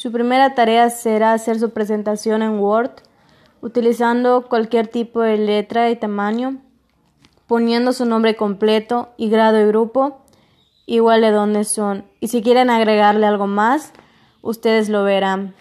Su primera tarea será hacer su presentación en Word, utilizando cualquier tipo de letra y tamaño, poniendo su nombre completo y grado y grupo, igual de dónde son. Y si quieren agregarle algo más, ustedes lo verán.